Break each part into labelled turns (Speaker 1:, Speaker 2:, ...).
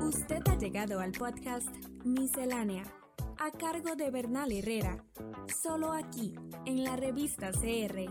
Speaker 1: Usted ha llegado al podcast Miscelánea, a cargo de Bernal Herrera, solo aquí, en la revista CR.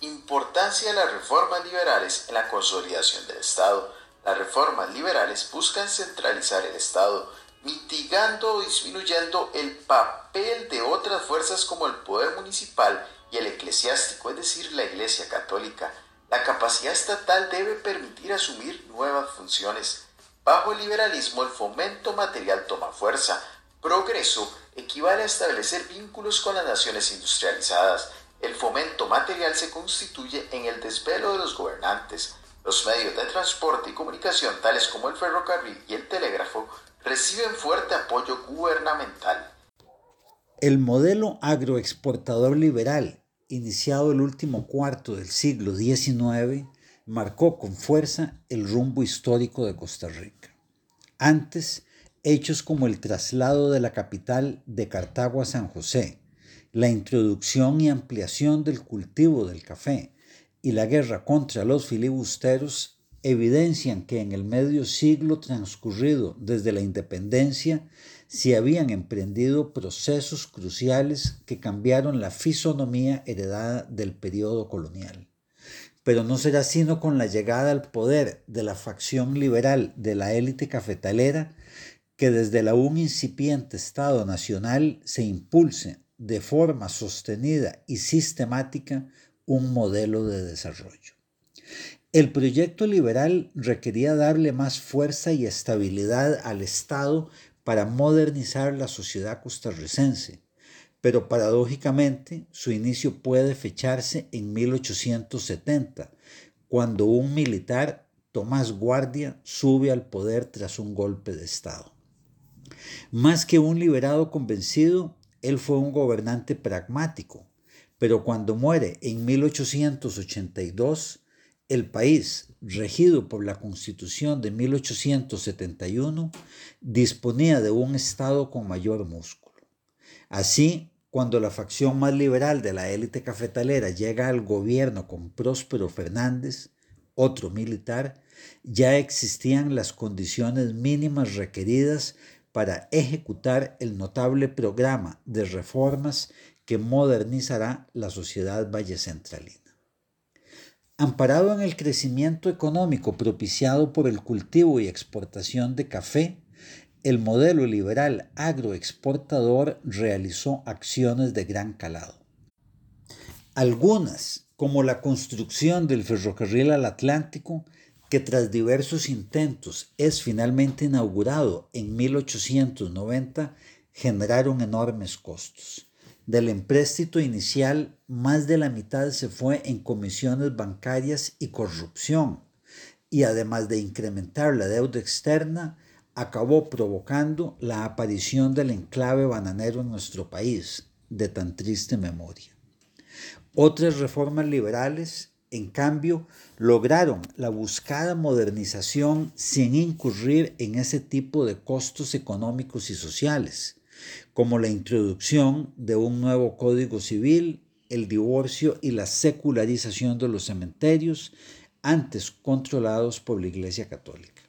Speaker 2: Importancia de las reformas liberales en la consolidación del Estado. Las reformas liberales buscan centralizar el Estado, mitigando o disminuyendo el papel de otras fuerzas como el poder municipal y el eclesiástico, es decir, la Iglesia Católica. La capacidad estatal debe permitir asumir nuevas funciones. Bajo el liberalismo el fomento material toma fuerza. Progreso equivale a establecer vínculos con las naciones industrializadas. El fomento material se constituye en el desvelo de los gobernantes. Los medios de transporte y comunicación, tales como el ferrocarril y el telégrafo, reciben fuerte apoyo gubernamental.
Speaker 3: El modelo agroexportador liberal, iniciado el último cuarto del siglo XIX, marcó con fuerza el rumbo histórico de Costa Rica. Antes, hechos como el traslado de la capital de Cartago a San José, la introducción y ampliación del cultivo del café y la guerra contra los filibusteros evidencian que en el medio siglo transcurrido desde la independencia se habían emprendido procesos cruciales que cambiaron la fisonomía heredada del periodo colonial. Pero no será sino con la llegada al poder de la facción liberal de la élite cafetalera que desde el aún incipiente Estado Nacional se impulse de forma sostenida y sistemática un modelo de desarrollo. El proyecto liberal requería darle más fuerza y estabilidad al Estado para modernizar la sociedad costarricense, pero paradójicamente su inicio puede fecharse en 1870, cuando un militar, Tomás Guardia, sube al poder tras un golpe de Estado. Más que un liberado convencido, él fue un gobernante pragmático, pero cuando muere en 1882, el país, regido por la Constitución de 1871, disponía de un Estado con mayor músculo. Así, cuando la facción más liberal de la élite cafetalera llega al gobierno con Próspero Fernández, otro militar, ya existían las condiciones mínimas requeridas para ejecutar el notable programa de reformas que modernizará la sociedad vallecentralina. Amparado en el crecimiento económico propiciado por el cultivo y exportación de café, el modelo liberal agroexportador realizó acciones de gran calado. Algunas, como la construcción del ferrocarril al Atlántico, que tras diversos intentos es finalmente inaugurado en 1890, generaron enormes costos. Del empréstito inicial, más de la mitad se fue en comisiones bancarias y corrupción, y además de incrementar la deuda externa, acabó provocando la aparición del enclave bananero en nuestro país, de tan triste memoria. Otras reformas liberales, en cambio, lograron la buscada modernización sin incurrir en ese tipo de costos económicos y sociales como la introducción de un nuevo código civil, el divorcio y la secularización de los cementerios, antes controlados por la Iglesia Católica.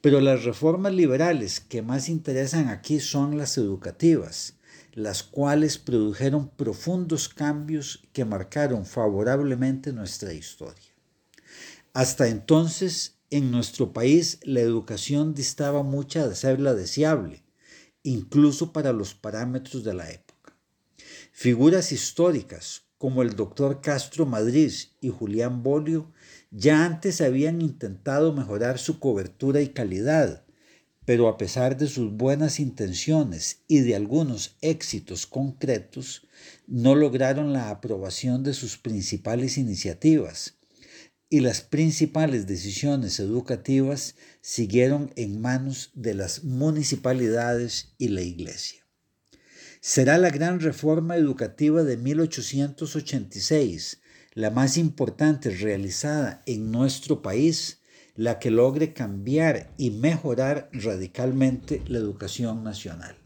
Speaker 3: Pero las reformas liberales que más interesan aquí son las educativas, las cuales produjeron profundos cambios que marcaron favorablemente nuestra historia. Hasta entonces, en nuestro país, la educación distaba mucha de ser la deseable, incluso para los parámetros de la época. Figuras históricas como el doctor Castro Madrid y Julián Bolio ya antes habían intentado mejorar su cobertura y calidad, pero a pesar de sus buenas intenciones y de algunos éxitos concretos, no lograron la aprobación de sus principales iniciativas, y las principales decisiones educativas siguieron en manos de las municipalidades y la Iglesia. Será la gran reforma educativa de 1886, la más importante realizada en nuestro país, la que logre cambiar y mejorar radicalmente la educación nacional.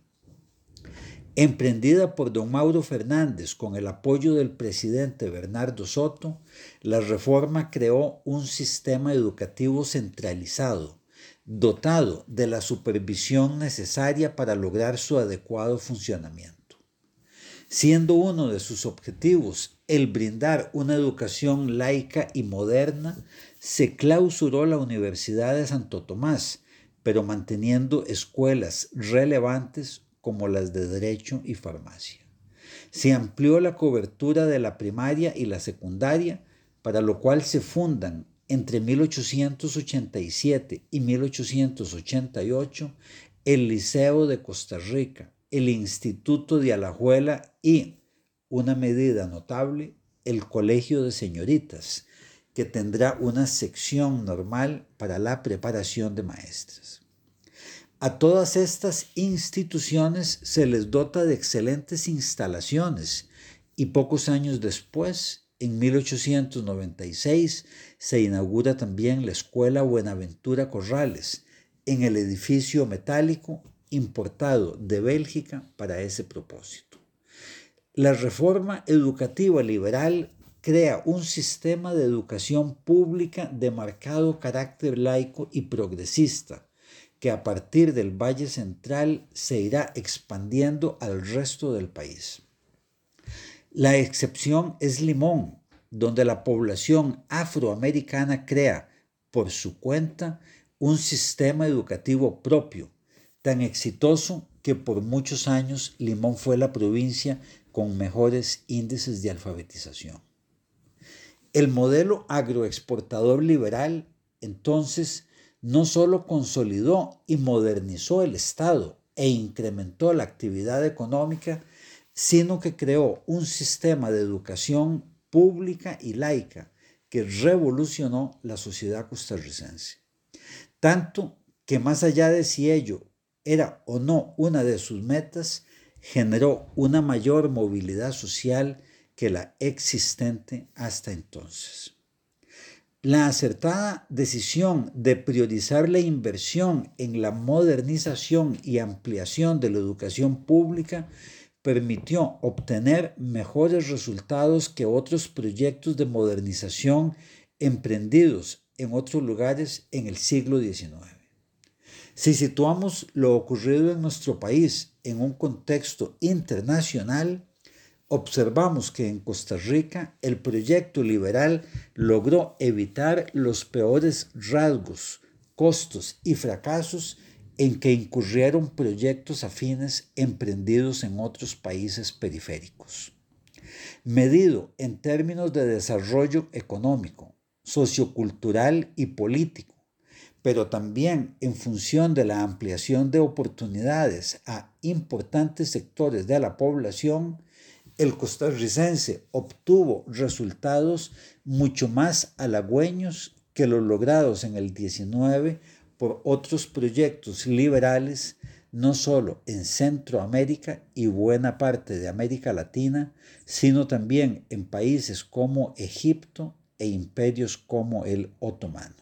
Speaker 3: Emprendida por don Mauro Fernández con el apoyo del presidente Bernardo Soto, la reforma creó un sistema educativo centralizado, dotado de la supervisión necesaria para lograr su adecuado funcionamiento. Siendo uno de sus objetivos el brindar una educación laica y moderna, se clausuró la Universidad de Santo Tomás, pero manteniendo escuelas relevantes como las de Derecho y Farmacia. Se amplió la cobertura de la primaria y la secundaria, para lo cual se fundan entre 1887 y 1888 el Liceo de Costa Rica, el Instituto de Alajuela y, una medida notable, el Colegio de Señoritas, que tendrá una sección normal para la preparación de maestras. A todas estas instituciones se les dota de excelentes instalaciones y pocos años después en 1896 se inaugura también la Escuela Buenaventura Corrales en el edificio metálico importado de Bélgica para ese propósito. La reforma educativa liberal crea un sistema de educación pública de marcado carácter laico y progresista, que a partir del Valle Central se irá expandiendo al resto del país. La excepción es Limón, donde la población afroamericana crea por su cuenta un sistema educativo propio, tan exitoso que por muchos años Limón fue la provincia con mejores índices de alfabetización. El modelo agroexportador liberal, entonces, no solo consolidó y modernizó el Estado e incrementó la actividad económica, sino que creó un sistema de educación pública y laica que revolucionó la sociedad costarricense. Tanto que más allá de si ello era o no una de sus metas, generó una mayor movilidad social que la existente hasta entonces. La acertada decisión de priorizar la inversión en la modernización y ampliación de la educación pública permitió obtener mejores resultados que otros proyectos de modernización emprendidos en otros lugares en el siglo XIX. Si situamos lo ocurrido en nuestro país en un contexto internacional, observamos que en Costa Rica el proyecto liberal logró evitar los peores rasgos, costos y fracasos en que incurrieron proyectos afines emprendidos en otros países periféricos. Medido en términos de desarrollo económico, sociocultural y político, pero también en función de la ampliación de oportunidades a importantes sectores de la población, el costarricense obtuvo resultados mucho más halagüeños que los logrados en el 19 por otros proyectos liberales, no solo en Centroamérica y buena parte de América Latina, sino también en países como Egipto e imperios como el otomano.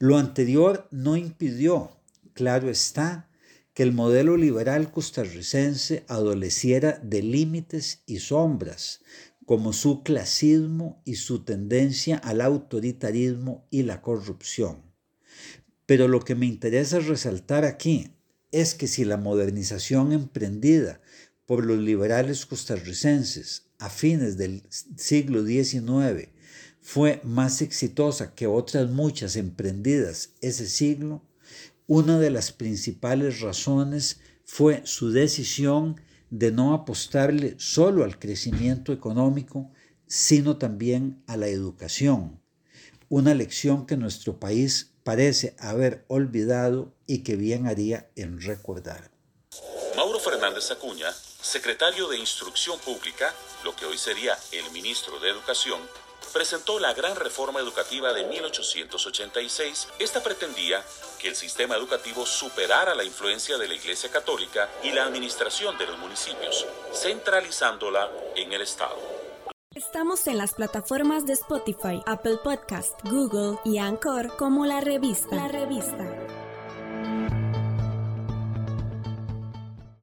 Speaker 3: Lo anterior no impidió, claro está, que el modelo liberal costarricense adoleciera de límites y sombras, como su clasismo y su tendencia al autoritarismo y la corrupción. Pero lo que me interesa resaltar aquí es que si la modernización emprendida por los liberales costarricenses a fines del siglo XIX fue más exitosa que otras muchas emprendidas ese siglo, una de las principales razones fue su decisión de no apostarle solo al crecimiento económico, sino también a la educación, una lección que nuestro país parece haber olvidado y que bien haría en recordar.
Speaker 4: Mauro Fernández Acuña, secretario de Instrucción Pública, lo que hoy sería el ministro de Educación, presentó la gran reforma educativa de 1886. Esta pretendía que el sistema educativo superara la influencia de la Iglesia Católica y la administración de los municipios, centralizándola en el Estado.
Speaker 1: Estamos en las plataformas de Spotify, Apple Podcast, Google y Anchor como la revista. La revista.